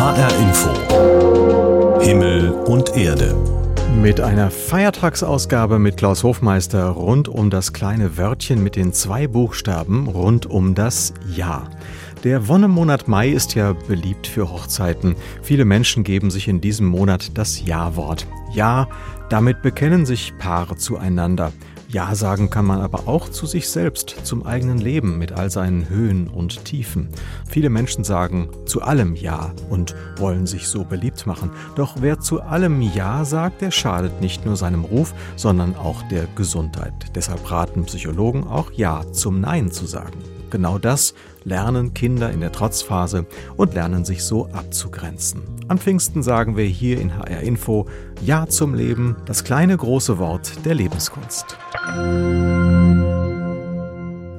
HR Info. Himmel und Erde. Mit einer Feiertagsausgabe mit Klaus Hofmeister rund um das kleine Wörtchen mit den zwei Buchstaben rund um das Ja. Der Wonnemonat Mai ist ja beliebt für Hochzeiten. Viele Menschen geben sich in diesem Monat das Ja-Wort. Ja, damit bekennen sich Paare zueinander. Ja sagen kann man aber auch zu sich selbst, zum eigenen Leben mit all seinen Höhen und Tiefen. Viele Menschen sagen zu allem Ja und wollen sich so beliebt machen. Doch wer zu allem Ja sagt, der schadet nicht nur seinem Ruf, sondern auch der Gesundheit. Deshalb raten Psychologen auch Ja zum Nein zu sagen. Genau das lernen Kinder in der Trotzphase und lernen sich so abzugrenzen. An Pfingsten sagen wir hier in HR Info Ja zum Leben, das kleine große Wort der Lebenskunst.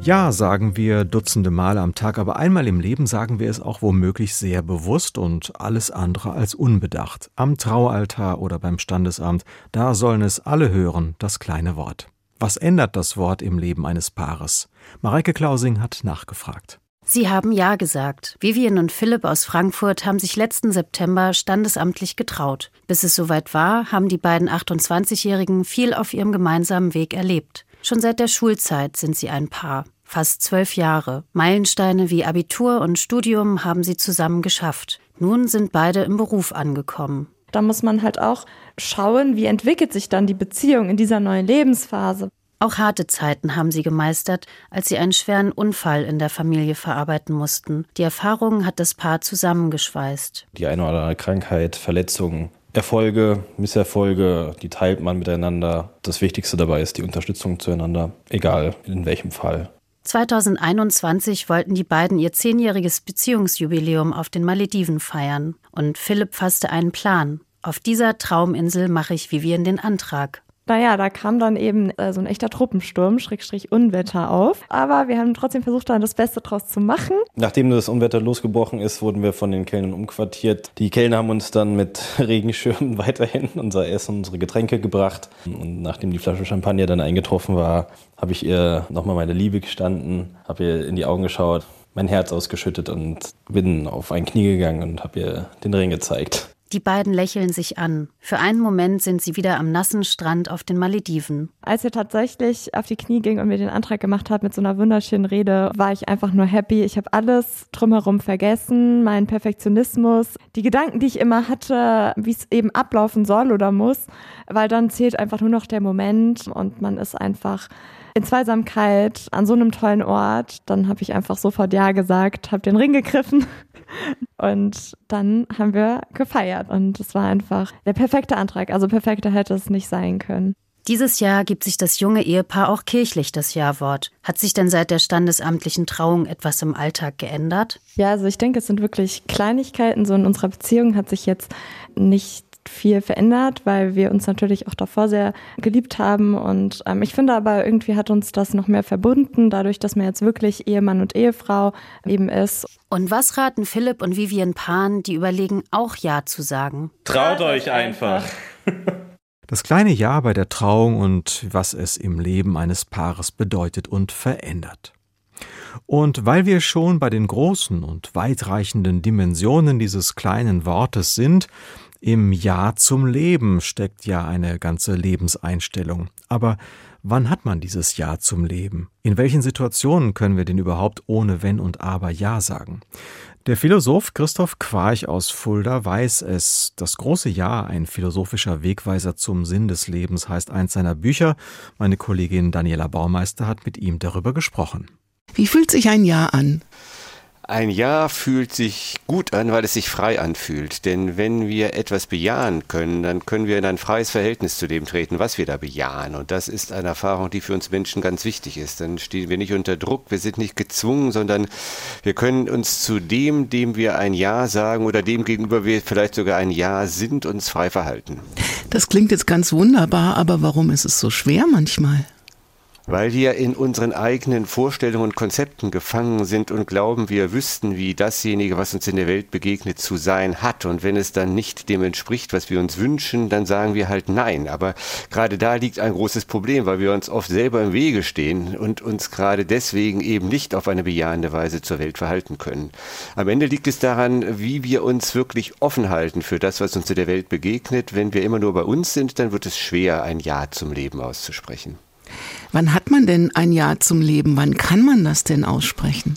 Ja, sagen wir Dutzende Male am Tag, aber einmal im Leben sagen wir es auch womöglich sehr bewusst und alles andere als unbedacht. Am Traualtar oder beim Standesamt, da sollen es alle hören, das kleine Wort. Was ändert das Wort im Leben eines Paares? Mareike Klausing hat nachgefragt. Sie haben Ja gesagt. Vivian und Philipp aus Frankfurt haben sich letzten September standesamtlich getraut. Bis es soweit war, haben die beiden 28-Jährigen viel auf ihrem gemeinsamen Weg erlebt. Schon seit der Schulzeit sind sie ein Paar. Fast zwölf Jahre. Meilensteine wie Abitur und Studium haben sie zusammen geschafft. Nun sind beide im Beruf angekommen. Da muss man halt auch schauen, wie entwickelt sich dann die Beziehung in dieser neuen Lebensphase. Auch harte Zeiten haben sie gemeistert, als sie einen schweren Unfall in der Familie verarbeiten mussten. Die Erfahrung hat das Paar zusammengeschweißt. Die eine oder andere Krankheit, Verletzungen, Erfolge, Misserfolge, die teilt man miteinander. Das Wichtigste dabei ist die Unterstützung zueinander, egal in welchem Fall. 2021 wollten die beiden ihr zehnjähriges Beziehungsjubiläum auf den Malediven feiern. Und Philipp fasste einen Plan. Auf dieser Trauminsel mache ich Vivian den Antrag. Naja, da kam dann eben äh, so ein echter Truppensturm, Schrägstrich Unwetter auf. Aber wir haben trotzdem versucht, dann das Beste draus zu machen. Nachdem das Unwetter losgebrochen ist, wurden wir von den Kellnern umquartiert. Die Kellner haben uns dann mit Regenschirmen weiterhin unser Essen, unsere Getränke gebracht. Und nachdem die Flasche Champagner dann eingetroffen war, habe ich ihr nochmal meine Liebe gestanden, habe ihr in die Augen geschaut, mein Herz ausgeschüttet und bin auf ein Knie gegangen und habe ihr den Ring gezeigt. Die beiden lächeln sich an. Für einen Moment sind sie wieder am nassen Strand auf den Malediven. Als er tatsächlich auf die Knie ging und mir den Antrag gemacht hat mit so einer wunderschönen Rede, war ich einfach nur happy. Ich habe alles drumherum vergessen, meinen Perfektionismus, die Gedanken, die ich immer hatte, wie es eben ablaufen soll oder muss, weil dann zählt einfach nur noch der Moment und man ist einfach in Zweisamkeit an so einem tollen Ort. Dann habe ich einfach sofort Ja gesagt, habe den Ring gegriffen und dann haben wir gefeiert und es war einfach der perfekte Antrag. Also perfekter hätte es nicht sein können. Dieses Jahr gibt sich das junge Ehepaar auch kirchlich das Ja-Wort. Hat sich denn seit der standesamtlichen Trauung etwas im Alltag geändert? Ja, also ich denke, es sind wirklich Kleinigkeiten. So in unserer Beziehung hat sich jetzt nicht viel verändert, weil wir uns natürlich auch davor sehr geliebt haben. Und ähm, ich finde aber, irgendwie hat uns das noch mehr verbunden, dadurch, dass man jetzt wirklich Ehemann und Ehefrau eben ist. Und was raten Philipp und Vivian Pan, die überlegen, auch Ja zu sagen? Traut euch einfach. Das kleine Ja bei der Trauung und was es im Leben eines Paares bedeutet und verändert. Und weil wir schon bei den großen und weitreichenden Dimensionen dieses kleinen Wortes sind, im Ja zum Leben steckt ja eine ganze Lebenseinstellung. Aber wann hat man dieses Ja zum Leben? In welchen Situationen können wir denn überhaupt ohne Wenn und Aber Ja sagen? Der Philosoph Christoph Quarch aus Fulda weiß es. Das große Ja, ein philosophischer Wegweiser zum Sinn des Lebens, heißt eins seiner Bücher. Meine Kollegin Daniela Baumeister hat mit ihm darüber gesprochen. Wie fühlt sich ein Ja an? Ein Ja fühlt sich gut an, weil es sich frei anfühlt. Denn wenn wir etwas bejahen können, dann können wir in ein freies Verhältnis zu dem treten, was wir da bejahen. Und das ist eine Erfahrung, die für uns Menschen ganz wichtig ist. Dann stehen wir nicht unter Druck, wir sind nicht gezwungen, sondern wir können uns zu dem, dem wir ein Ja sagen oder dem gegenüber wir vielleicht sogar ein Ja sind, uns frei verhalten. Das klingt jetzt ganz wunderbar, aber warum ist es so schwer manchmal? Weil wir in unseren eigenen Vorstellungen und Konzepten gefangen sind und glauben, wir wüssten, wie dasjenige, was uns in der Welt begegnet, zu sein hat. Und wenn es dann nicht dem entspricht, was wir uns wünschen, dann sagen wir halt nein. Aber gerade da liegt ein großes Problem, weil wir uns oft selber im Wege stehen und uns gerade deswegen eben nicht auf eine bejahende Weise zur Welt verhalten können. Am Ende liegt es daran, wie wir uns wirklich offen halten für das, was uns in der Welt begegnet. Wenn wir immer nur bei uns sind, dann wird es schwer, ein Ja zum Leben auszusprechen. Wann hat man denn ein Ja zum Leben? Wann kann man das denn aussprechen?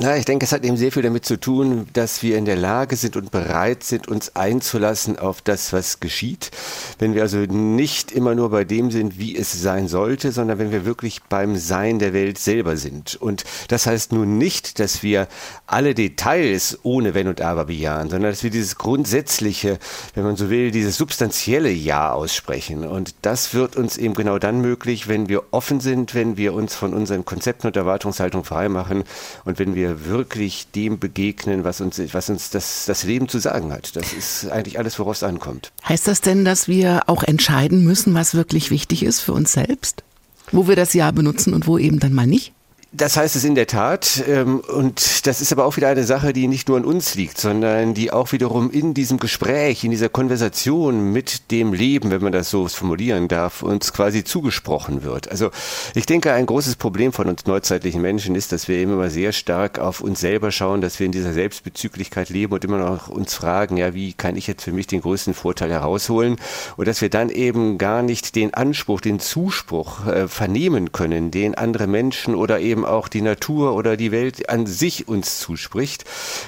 Na, ich denke, es hat eben sehr viel damit zu tun, dass wir in der Lage sind und bereit sind, uns einzulassen auf das, was geschieht. Wenn wir also nicht immer nur bei dem sind, wie es sein sollte, sondern wenn wir wirklich beim Sein der Welt selber sind. Und das heißt nun nicht, dass wir alle Details ohne Wenn und Aber bejahen, sondern dass wir dieses grundsätzliche, wenn man so will, dieses substanzielle Ja aussprechen. Und das wird uns eben genau dann möglich, wenn wir offen sind, wenn wir uns von unseren Konzepten und Erwartungshaltung freimachen und wenn wir wir wirklich dem begegnen, was uns, was uns das, das Leben zu sagen hat. Das ist eigentlich alles, woraus es ankommt. Heißt das denn, dass wir auch entscheiden müssen, was wirklich wichtig ist für uns selbst? Wo wir das Ja benutzen und wo eben dann mal nicht? Das heißt es in der Tat. Ähm, und das ist aber auch wieder eine Sache, die nicht nur an uns liegt, sondern die auch wiederum in diesem Gespräch, in dieser Konversation mit dem Leben, wenn man das so formulieren darf, uns quasi zugesprochen wird. Also ich denke, ein großes Problem von uns neuzeitlichen Menschen ist, dass wir immer sehr stark auf uns selber schauen, dass wir in dieser Selbstbezüglichkeit leben und immer noch uns fragen, ja, wie kann ich jetzt für mich den größten Vorteil herausholen? Und dass wir dann eben gar nicht den Anspruch, den Zuspruch äh, vernehmen können, den andere Menschen oder eben eben auch die Natur oder die Welt an sich uns zuspricht.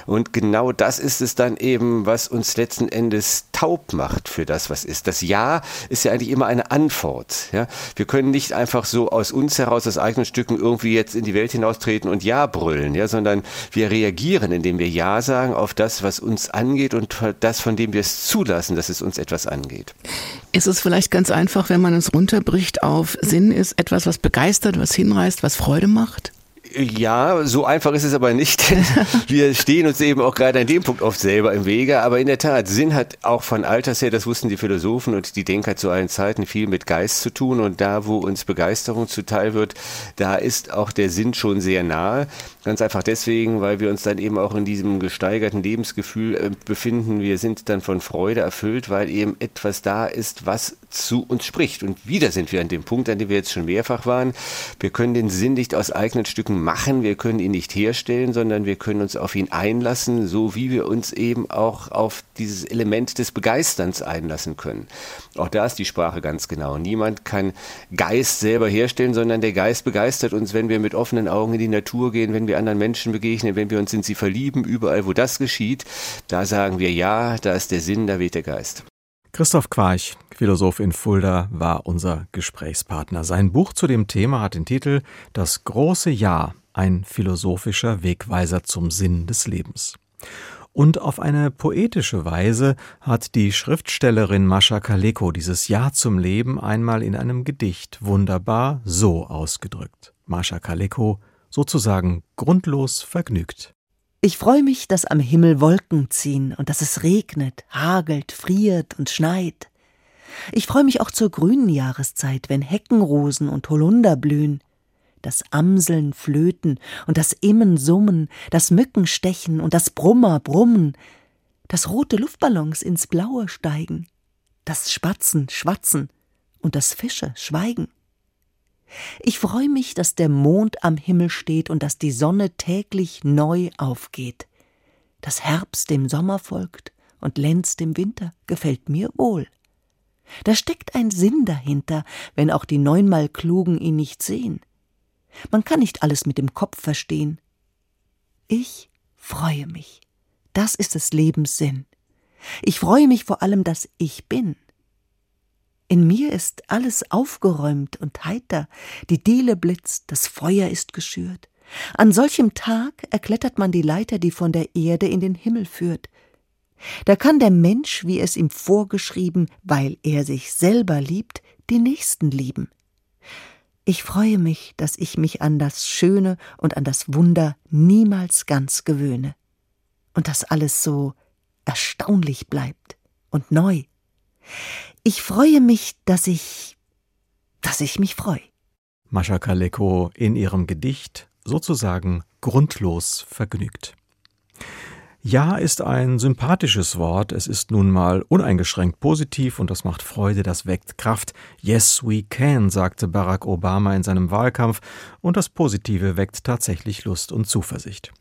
Und genau das ist es dann eben, was uns letzten Endes taub macht für das, was ist. Das Ja ist ja eigentlich immer eine Antwort. Ja? Wir können nicht einfach so aus uns heraus, aus eigenen Stücken irgendwie jetzt in die Welt hinaustreten und Ja brüllen, ja? sondern wir reagieren, indem wir Ja sagen auf das, was uns angeht und das, von dem wir es zulassen, dass es uns etwas angeht. Ist es vielleicht ganz einfach, wenn man es runterbricht auf Sinn ist etwas, was begeistert, was hinreißt, was Freude macht? Ja, so einfach ist es aber nicht. Wir stehen uns eben auch gerade an dem Punkt oft selber im Wege. Aber in der Tat, Sinn hat auch von Alters her, das wussten die Philosophen und die Denker zu allen Zeiten, viel mit Geist zu tun. Und da, wo uns Begeisterung zuteil wird, da ist auch der Sinn schon sehr nahe. Ganz einfach deswegen, weil wir uns dann eben auch in diesem gesteigerten Lebensgefühl äh, befinden. Wir sind dann von Freude erfüllt, weil eben etwas da ist, was zu uns spricht. Und wieder sind wir an dem Punkt, an dem wir jetzt schon mehrfach waren. Wir können den Sinn nicht aus eigenen Stücken machen, wir können ihn nicht herstellen, sondern wir können uns auf ihn einlassen, so wie wir uns eben auch auf dieses Element des Begeisterns einlassen können. Auch da ist die Sprache ganz genau. Niemand kann Geist selber herstellen, sondern der Geist begeistert uns, wenn wir mit offenen Augen in die Natur gehen, wenn wir anderen Menschen begegnen, wenn wir uns in sie verlieben, überall wo das geschieht, da sagen wir ja, da ist der Sinn, da weht der Geist. Christoph Quarch, Philosoph in Fulda, war unser Gesprächspartner. Sein Buch zu dem Thema hat den Titel Das große Ja, ein philosophischer Wegweiser zum Sinn des Lebens. Und auf eine poetische Weise hat die Schriftstellerin Mascha Kaleko dieses Ja zum Leben einmal in einem Gedicht wunderbar so ausgedrückt. Mascha Kaleko sozusagen grundlos vergnügt. Ich freue mich, dass am Himmel Wolken ziehen und dass es regnet, hagelt, friert und schneit. Ich freue mich auch zur grünen Jahreszeit, wenn Heckenrosen und Holunder blühen. Das Amseln flöten und das Immen summen, das Mücken stechen und das Brummer brummen, dass rote Luftballons ins Blaue steigen, das Spatzen schwatzen und das Fische schweigen. Ich freue mich, dass der Mond am Himmel steht und dass die Sonne täglich neu aufgeht. Dass Herbst dem Sommer folgt und Lenz dem Winter gefällt mir wohl. Da steckt ein Sinn dahinter, wenn auch die neunmal Klugen ihn nicht sehen. Man kann nicht alles mit dem Kopf verstehen. Ich freue mich. Das ist des Lebens Sinn. Ich freue mich vor allem, dass ich bin. In mir ist alles aufgeräumt und heiter, die Diele blitzt, das Feuer ist geschürt. An solchem Tag erklettert man die Leiter, die von der Erde in den Himmel führt. Da kann der Mensch, wie es ihm vorgeschrieben, weil er sich selber liebt, die Nächsten lieben. Ich freue mich, dass ich mich an das Schöne und an das Wunder niemals ganz gewöhne. Und dass alles so erstaunlich bleibt und neu. Ich freue mich, dass ich, dass ich mich freue. Mascha Kaleko in ihrem Gedicht sozusagen grundlos vergnügt. Ja ist ein sympathisches Wort. Es ist nun mal uneingeschränkt positiv und das macht Freude, das weckt Kraft. Yes, we can, sagte Barack Obama in seinem Wahlkampf und das Positive weckt tatsächlich Lust und Zuversicht.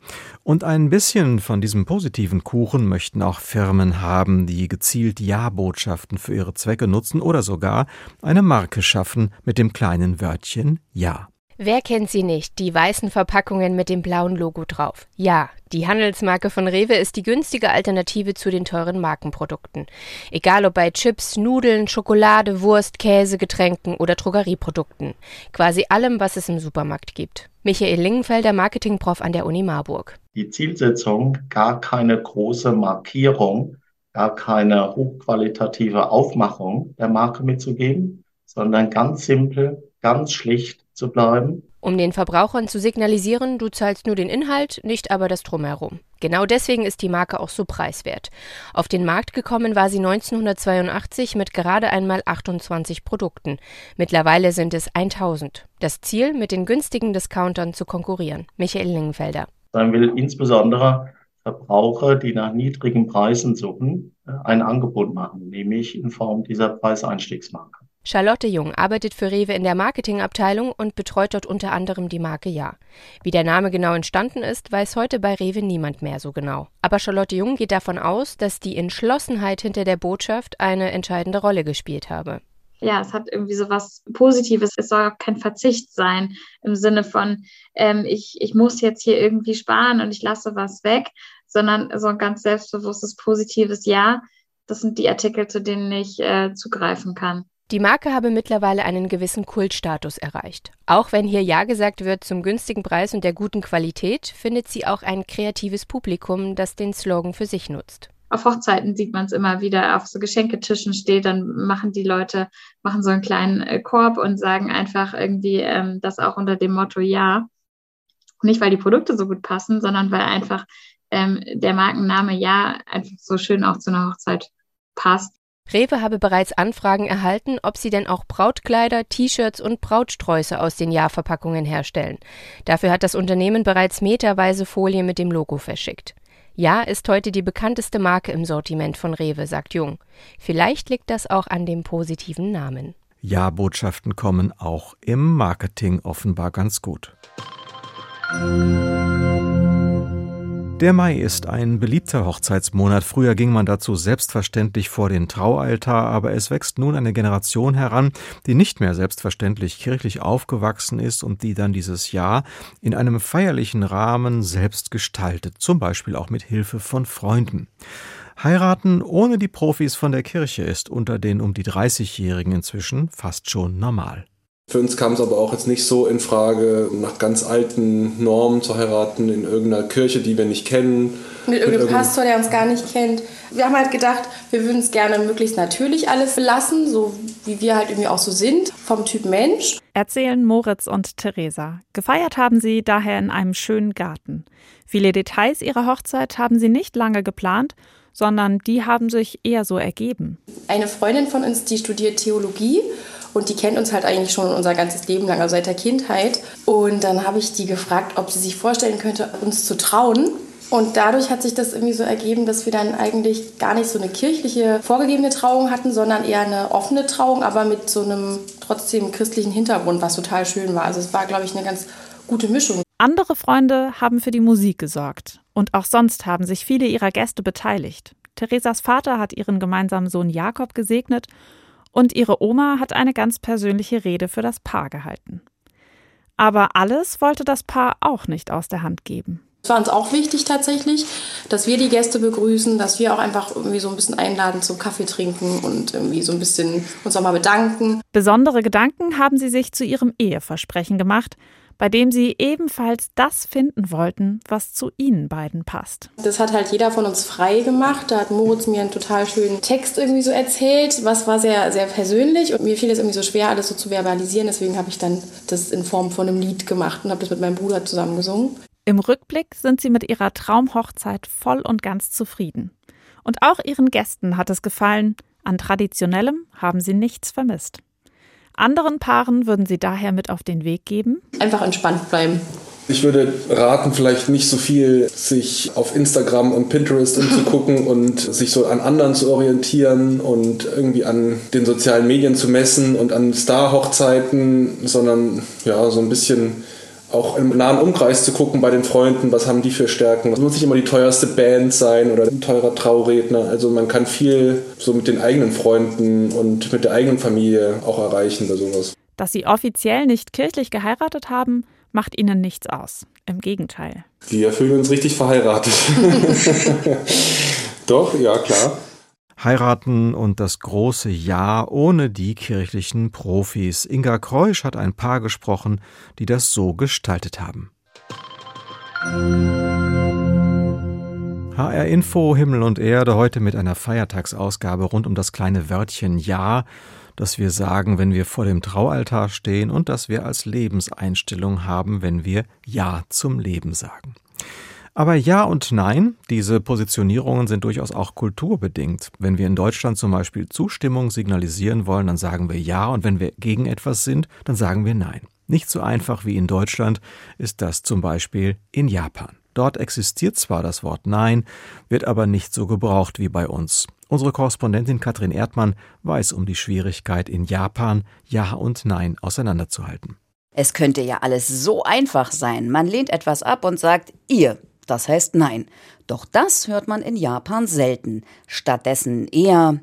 Und ein bisschen von diesem positiven Kuchen möchten auch Firmen haben, die gezielt Ja-Botschaften für ihre Zwecke nutzen oder sogar eine Marke schaffen mit dem kleinen Wörtchen Ja. Wer kennt sie nicht? Die weißen Verpackungen mit dem blauen Logo drauf. Ja, die Handelsmarke von Rewe ist die günstige Alternative zu den teuren Markenprodukten. Egal ob bei Chips, Nudeln, Schokolade, Wurst, Käse, Getränken oder Drogerieprodukten. Quasi allem, was es im Supermarkt gibt. Michael Lingenfelder, Marketingprof an der Uni Marburg. Die Zielsetzung, gar keine große Markierung, gar keine hochqualitative Aufmachung der Marke mitzugeben, sondern ganz simpel, ganz schlicht zu bleiben. Um den Verbrauchern zu signalisieren, du zahlst nur den Inhalt, nicht aber das Drumherum. Genau deswegen ist die Marke auch so preiswert. Auf den Markt gekommen war sie 1982 mit gerade einmal 28 Produkten. Mittlerweile sind es 1000. Das Ziel, mit den günstigen Discountern zu konkurrieren. Michael Lingenfelder. Man will insbesondere Verbraucher, die nach niedrigen Preisen suchen, ein Angebot machen, nämlich in Form dieser Preiseinstiegsmarke. Charlotte Jung arbeitet für Rewe in der Marketingabteilung und betreut dort unter anderem die Marke Ja. Wie der Name genau entstanden ist, weiß heute bei Rewe niemand mehr so genau. Aber Charlotte Jung geht davon aus, dass die Entschlossenheit hinter der Botschaft eine entscheidende Rolle gespielt habe. Ja, es hat irgendwie so was Positives. Es soll kein Verzicht sein im Sinne von, ähm, ich, ich muss jetzt hier irgendwie sparen und ich lasse was weg, sondern so ein ganz selbstbewusstes, positives Ja. Das sind die Artikel, zu denen ich äh, zugreifen kann. Die Marke habe mittlerweile einen gewissen Kultstatus erreicht. Auch wenn hier Ja gesagt wird zum günstigen Preis und der guten Qualität, findet sie auch ein kreatives Publikum, das den Slogan für sich nutzt. Auf Hochzeiten sieht man es immer wieder, auf so Geschenketischen steht, dann machen die Leute, machen so einen kleinen äh, Korb und sagen einfach irgendwie ähm, das auch unter dem Motto Ja. Nicht, weil die Produkte so gut passen, sondern weil einfach ähm, der Markenname Ja einfach so schön auch zu einer Hochzeit passt. Rewe habe bereits Anfragen erhalten, ob sie denn auch Brautkleider, T-Shirts und Brautsträuße aus den Jahrverpackungen herstellen. Dafür hat das Unternehmen bereits meterweise Folie mit dem Logo verschickt. Ja ist heute die bekannteste Marke im Sortiment von Rewe, sagt Jung. Vielleicht liegt das auch an dem positiven Namen. Ja-Botschaften kommen auch im Marketing offenbar ganz gut. Der Mai ist ein beliebter Hochzeitsmonat. Früher ging man dazu selbstverständlich vor den Traualtar, aber es wächst nun eine Generation heran, die nicht mehr selbstverständlich kirchlich aufgewachsen ist und die dann dieses Jahr in einem feierlichen Rahmen selbst gestaltet, zum Beispiel auch mit Hilfe von Freunden. Heiraten ohne die Profis von der Kirche ist unter den um die 30-Jährigen inzwischen fast schon normal. Für uns kam es aber auch jetzt nicht so in Frage, nach ganz alten Normen zu heiraten in irgendeiner Kirche, die wir nicht kennen. Mit irgendeinem Pastor, der uns gar nicht kennt. Wir haben halt gedacht, wir würden es gerne möglichst natürlich alles belassen, so wie wir halt irgendwie auch so sind, vom Typ Mensch. Erzählen Moritz und Theresa. Gefeiert haben sie daher in einem schönen Garten. Viele Details ihrer Hochzeit haben sie nicht lange geplant, sondern die haben sich eher so ergeben. Eine Freundin von uns, die studiert Theologie und die kennt uns halt eigentlich schon unser ganzes Leben lang, also seit der Kindheit. Und dann habe ich die gefragt, ob sie sich vorstellen könnte, uns zu trauen. Und dadurch hat sich das irgendwie so ergeben, dass wir dann eigentlich gar nicht so eine kirchliche vorgegebene Trauung hatten, sondern eher eine offene Trauung, aber mit so einem trotzdem christlichen Hintergrund, was total schön war. Also es war, glaube ich, eine ganz gute Mischung. Andere Freunde haben für die Musik gesorgt. Und auch sonst haben sich viele ihrer Gäste beteiligt. Theresas Vater hat ihren gemeinsamen Sohn Jakob gesegnet und ihre Oma hat eine ganz persönliche Rede für das Paar gehalten. Aber alles wollte das Paar auch nicht aus der Hand geben. Es war uns auch wichtig tatsächlich, dass wir die Gäste begrüßen, dass wir auch einfach irgendwie so ein bisschen einladen zum Kaffee trinken und irgendwie so ein bisschen uns auch mal bedanken. Besondere Gedanken haben sie sich zu ihrem Eheversprechen gemacht, bei dem sie ebenfalls das finden wollten, was zu ihnen beiden passt. Das hat halt jeder von uns frei gemacht. Da hat Moritz mir einen total schönen Text irgendwie so erzählt, was war sehr, sehr persönlich und mir fiel es irgendwie so schwer, alles so zu verbalisieren. Deswegen habe ich dann das in Form von einem Lied gemacht und habe das mit meinem Bruder zusammen gesungen. Im Rückblick sind sie mit ihrer Traumhochzeit voll und ganz zufrieden. Und auch ihren Gästen hat es gefallen. An traditionellem haben sie nichts vermisst. Anderen Paaren würden Sie daher mit auf den Weg geben? Einfach entspannt bleiben. Ich würde raten, vielleicht nicht so viel sich auf Instagram und Pinterest umzugucken und sich so an anderen zu orientieren und irgendwie an den sozialen Medien zu messen und an Star-Hochzeiten, sondern ja, so ein bisschen auch im nahen Umkreis zu gucken bei den Freunden, was haben die für Stärken. Es muss nicht immer die teuerste Band sein oder ein teurer Trauredner. Also man kann viel so mit den eigenen Freunden und mit der eigenen Familie auch erreichen bei sowas. Dass sie offiziell nicht kirchlich geheiratet haben, macht ihnen nichts aus. Im Gegenteil. Wir fühlen uns richtig verheiratet. Doch, ja, klar. Heiraten und das große Ja ohne die kirchlichen Profis. Inga Kreusch hat ein Paar gesprochen, die das so gestaltet haben. HR Info Himmel und Erde heute mit einer Feiertagsausgabe rund um das kleine Wörtchen Ja dass wir sagen, wenn wir vor dem Traualtar stehen und dass wir als Lebenseinstellung haben, wenn wir Ja zum Leben sagen. Aber Ja und Nein, diese Positionierungen sind durchaus auch kulturbedingt. Wenn wir in Deutschland zum Beispiel Zustimmung signalisieren wollen, dann sagen wir Ja und wenn wir gegen etwas sind, dann sagen wir Nein. Nicht so einfach wie in Deutschland ist das zum Beispiel in Japan. Dort existiert zwar das Wort Nein, wird aber nicht so gebraucht wie bei uns. Unsere Korrespondentin Katrin Erdmann weiß um die Schwierigkeit in Japan, Ja und Nein auseinanderzuhalten. Es könnte ja alles so einfach sein. Man lehnt etwas ab und sagt ihr, das heißt Nein. Doch das hört man in Japan selten. Stattdessen eher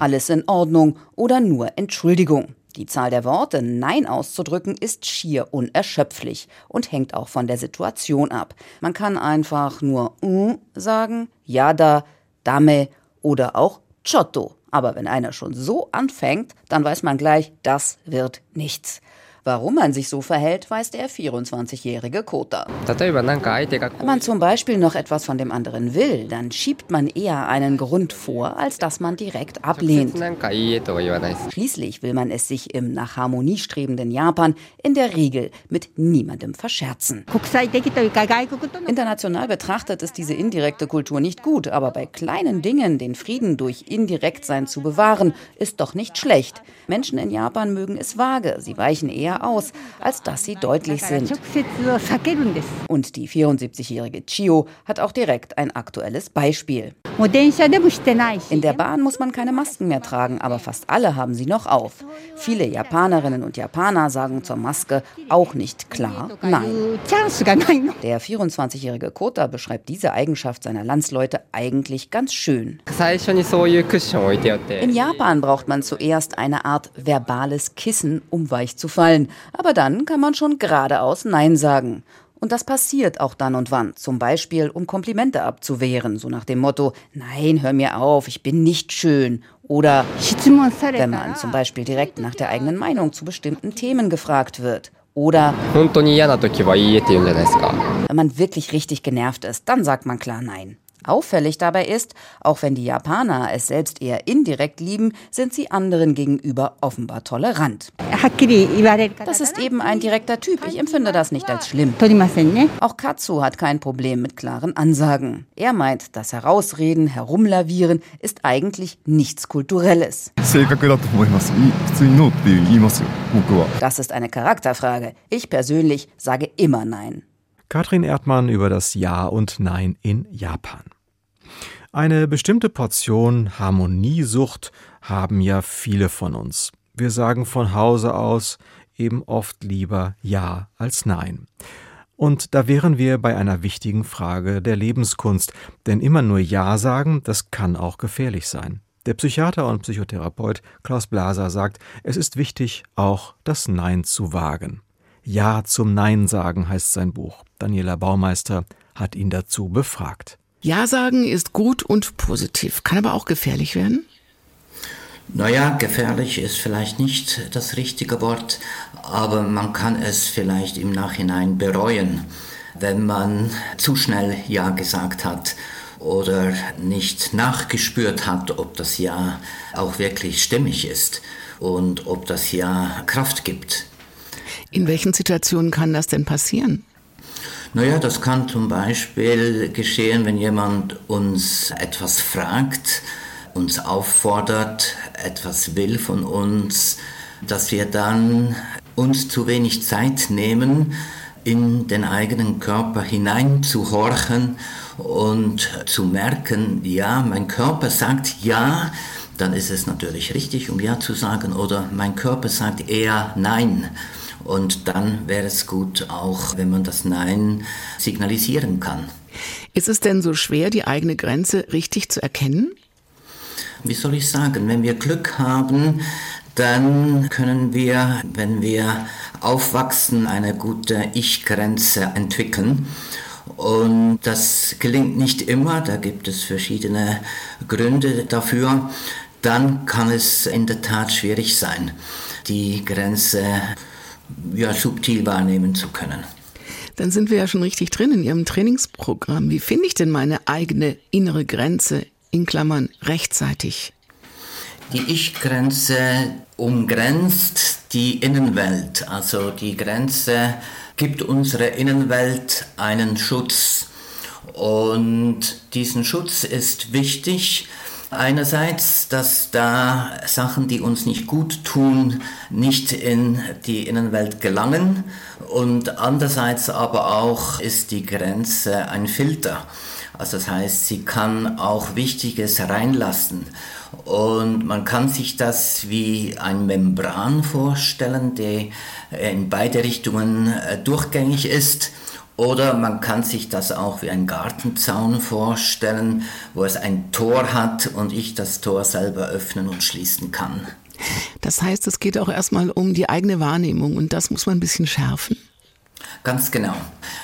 alles in Ordnung oder nur Entschuldigung. Die Zahl der Worte Nein auszudrücken ist schier unerschöpflich und hängt auch von der Situation ab. Man kann einfach nur uh sagen, Yada, Dame oder auch Chotto. Aber wenn einer schon so anfängt, dann weiß man gleich, das wird nichts. Warum man sich so verhält, weiß der 24-jährige Kota. Wenn man zum Beispiel noch etwas von dem anderen will, dann schiebt man eher einen Grund vor, als dass man direkt ablehnt. Schließlich will man es sich im nach Harmonie strebenden Japan in der Regel mit niemandem verscherzen. International betrachtet ist diese indirekte Kultur nicht gut, aber bei kleinen Dingen den Frieden durch Indirektsein zu bewahren, ist doch nicht schlecht. Menschen in Japan mögen es vage, sie weichen eher aus, als dass sie deutlich sind. Und die 74-jährige Chio hat auch direkt ein aktuelles Beispiel. In der Bahn muss man keine Masken mehr tragen, aber fast alle haben sie noch auf. Viele Japanerinnen und Japaner sagen zur Maske auch nicht klar Nein. Der 24-jährige Kota beschreibt diese Eigenschaft seiner Landsleute eigentlich ganz schön. In Japan braucht man zuerst eine Art verbales Kissen, um weich zu fallen. Aber dann kann man schon geradeaus Nein sagen. Und das passiert auch dann und wann, zum Beispiel um Komplimente abzuwehren, so nach dem Motto, nein, hör mir auf, ich bin nicht schön. Oder wenn man zum Beispiel direkt nach der eigenen Meinung zu bestimmten Themen gefragt wird. Oder wenn man wirklich richtig genervt ist, dann sagt man klar Nein. Auffällig dabei ist, auch wenn die Japaner es selbst eher indirekt lieben, sind sie anderen gegenüber offenbar tolerant. Das ist eben ein direkter Typ. Ich empfinde das nicht als schlimm. Auch Katsu hat kein Problem mit klaren Ansagen. Er meint, das Herausreden, Herumlavieren ist eigentlich nichts Kulturelles. Das ist eine Charakterfrage. Ich persönlich sage immer Nein. Katrin Erdmann über das Ja und Nein in Japan. Eine bestimmte Portion Harmoniesucht haben ja viele von uns. Wir sagen von Hause aus eben oft lieber Ja als Nein. Und da wären wir bei einer wichtigen Frage der Lebenskunst, denn immer nur Ja sagen, das kann auch gefährlich sein. Der Psychiater und Psychotherapeut Klaus Blaser sagt, es ist wichtig, auch das Nein zu wagen. Ja zum Nein sagen heißt sein Buch. Daniela Baumeister hat ihn dazu befragt. Ja sagen ist gut und positiv, kann aber auch gefährlich werden. Naja, gefährlich ist vielleicht nicht das richtige Wort, aber man kann es vielleicht im Nachhinein bereuen, wenn man zu schnell Ja gesagt hat oder nicht nachgespürt hat, ob das Ja auch wirklich stimmig ist und ob das Ja Kraft gibt. In welchen Situationen kann das denn passieren? Naja, das kann zum Beispiel geschehen, wenn jemand uns etwas fragt, uns auffordert, etwas will von uns, dass wir dann uns zu wenig Zeit nehmen, in den eigenen Körper hineinzuhorchen und zu merken, ja, mein Körper sagt ja, dann ist es natürlich richtig, um ja zu sagen, oder mein Körper sagt eher nein. Und dann wäre es gut, auch wenn man das Nein signalisieren kann. Ist es denn so schwer, die eigene Grenze richtig zu erkennen? Wie soll ich sagen, wenn wir Glück haben, dann können wir, wenn wir aufwachsen, eine gute Ich-Grenze entwickeln. Und das gelingt nicht immer, da gibt es verschiedene Gründe dafür. Dann kann es in der Tat schwierig sein, die Grenze ja, subtil wahrnehmen zu können. Dann sind wir ja schon richtig drin in Ihrem Trainingsprogramm. Wie finde ich denn meine eigene innere Grenze in Klammern rechtzeitig? Die Ich-Grenze umgrenzt die Innenwelt. Also die Grenze gibt unserer Innenwelt einen Schutz. Und diesen Schutz ist wichtig, Einerseits, dass da Sachen, die uns nicht gut tun, nicht in die Innenwelt gelangen und andererseits aber auch ist die Grenze ein Filter. Also das heißt, sie kann auch Wichtiges reinlassen. Und man kann sich das wie ein Membran vorstellen, der in beide Richtungen äh, durchgängig ist. Oder man kann sich das auch wie ein Gartenzaun vorstellen, wo es ein Tor hat und ich das Tor selber öffnen und schließen kann. Das heißt, es geht auch erstmal um die eigene Wahrnehmung und das muss man ein bisschen schärfen. Ganz genau.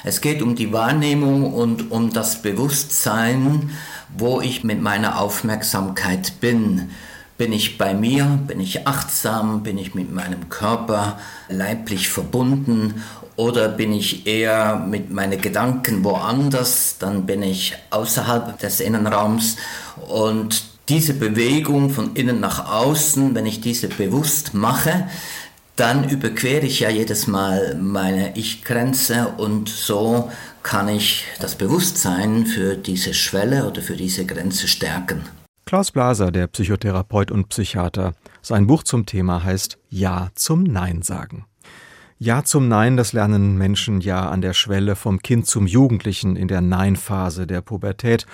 Es geht um die Wahrnehmung und um das Bewusstsein, wo ich mit meiner Aufmerksamkeit bin. Bin ich bei mir? Bin ich achtsam? Bin ich mit meinem Körper leiblich verbunden? Oder bin ich eher mit meinen Gedanken woanders? Dann bin ich außerhalb des Innenraums. Und diese Bewegung von innen nach außen, wenn ich diese bewusst mache, dann überquere ich ja jedes Mal meine Ich-Grenze und so kann ich das Bewusstsein für diese Schwelle oder für diese Grenze stärken. Klaus Blaser, der Psychotherapeut und Psychiater. Sein Buch zum Thema heißt Ja zum Nein sagen. Ja zum Nein, das lernen Menschen ja an der Schwelle vom Kind zum Jugendlichen in der Nein-Phase der Pubertät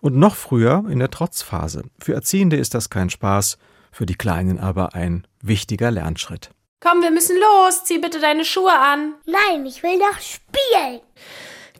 und noch früher in der Trotzphase. Für Erziehende ist das kein Spaß, für die Kleinen aber ein wichtiger Lernschritt. Komm, wir müssen los. Zieh bitte deine Schuhe an. Nein, ich will doch spielen.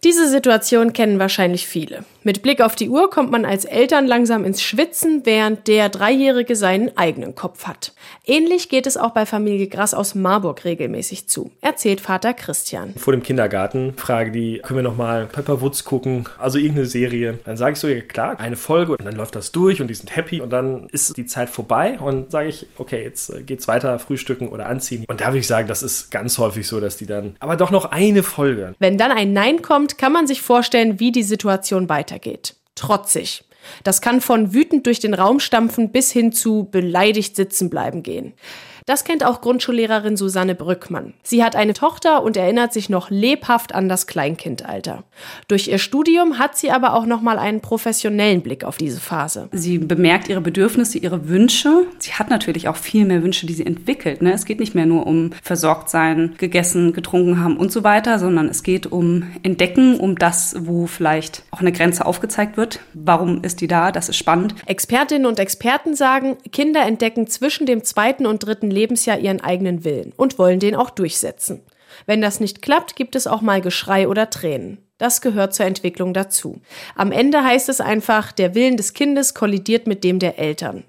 Diese Situation kennen wahrscheinlich viele. Mit Blick auf die Uhr kommt man als Eltern langsam ins Schwitzen, während der Dreijährige seinen eigenen Kopf hat. Ähnlich geht es auch bei Familie Grass aus Marburg regelmäßig zu, erzählt Vater Christian. Vor dem Kindergarten frage die, können wir noch mal Pepper Woods gucken, also irgendeine Serie. Dann sage ich so, ja klar, eine Folge und dann läuft das durch und die sind happy und dann ist die Zeit vorbei und sage ich, okay, jetzt äh, geht's weiter, frühstücken oder anziehen. Und da würde ich sagen, das ist ganz häufig so, dass die dann, aber doch noch eine Folge. Wenn dann ein Nein kommt, kann man sich vorstellen, wie die Situation weitergeht. Trotzig. Das kann von wütend durch den Raum stampfen bis hin zu beleidigt sitzen bleiben gehen. Das kennt auch Grundschullehrerin Susanne Brückmann. Sie hat eine Tochter und erinnert sich noch lebhaft an das Kleinkindalter. Durch ihr Studium hat sie aber auch noch mal einen professionellen Blick auf diese Phase. Sie bemerkt ihre Bedürfnisse, ihre Wünsche. Sie hat natürlich auch viel mehr Wünsche, die sie entwickelt. Ne? Es geht nicht mehr nur um versorgt sein, gegessen, getrunken haben und so weiter, sondern es geht um Entdecken, um das, wo vielleicht auch eine Grenze aufgezeigt wird. Warum ist die da? Das ist spannend. Expertinnen und Experten sagen, Kinder entdecken zwischen dem zweiten und dritten Lebensjahr ihren eigenen Willen und wollen den auch durchsetzen. Wenn das nicht klappt, gibt es auch mal Geschrei oder Tränen. Das gehört zur Entwicklung dazu. Am Ende heißt es einfach, der Willen des Kindes kollidiert mit dem der Eltern.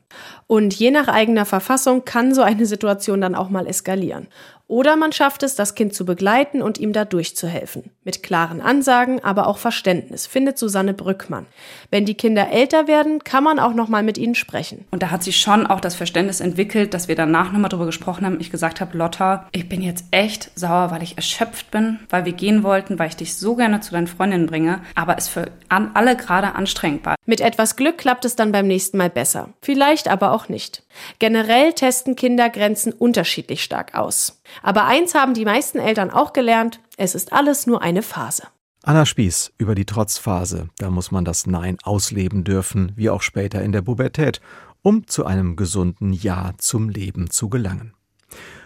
Und je nach eigener Verfassung kann so eine Situation dann auch mal eskalieren. Oder man schafft es, das Kind zu begleiten und ihm da durchzuhelfen. Mit klaren Ansagen, aber auch Verständnis, findet Susanne Brückmann. Wenn die Kinder älter werden, kann man auch noch mal mit ihnen sprechen. Und da hat sie schon auch das Verständnis entwickelt, dass wir danach noch mal darüber gesprochen haben. Ich gesagt habe, Lotta, ich bin jetzt echt sauer, weil ich erschöpft bin, weil wir gehen wollten, weil ich dich so gerne zu deinen Freundinnen bringe, aber es für alle gerade anstrengend war. Mit etwas Glück klappt es dann beim nächsten Mal besser. Vielleicht aber auch nicht. Generell testen Kinder Grenzen unterschiedlich stark aus. Aber eins haben die meisten Eltern auch gelernt, es ist alles nur eine Phase. Anna Spieß über die Trotzphase. Da muss man das Nein ausleben dürfen, wie auch später in der Pubertät. um zu einem gesunden Ja zum Leben zu gelangen.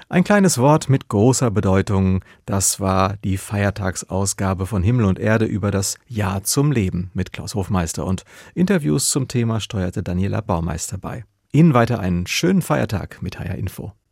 Ein kleines Wort mit großer Bedeutung, das war die Feiertagsausgabe von Himmel und Erde über das Ja zum Leben mit Klaus Hofmeister und Interviews zum Thema steuerte Daniela Baumeister bei. Ihnen weiter einen schönen Feiertag mit HR Info.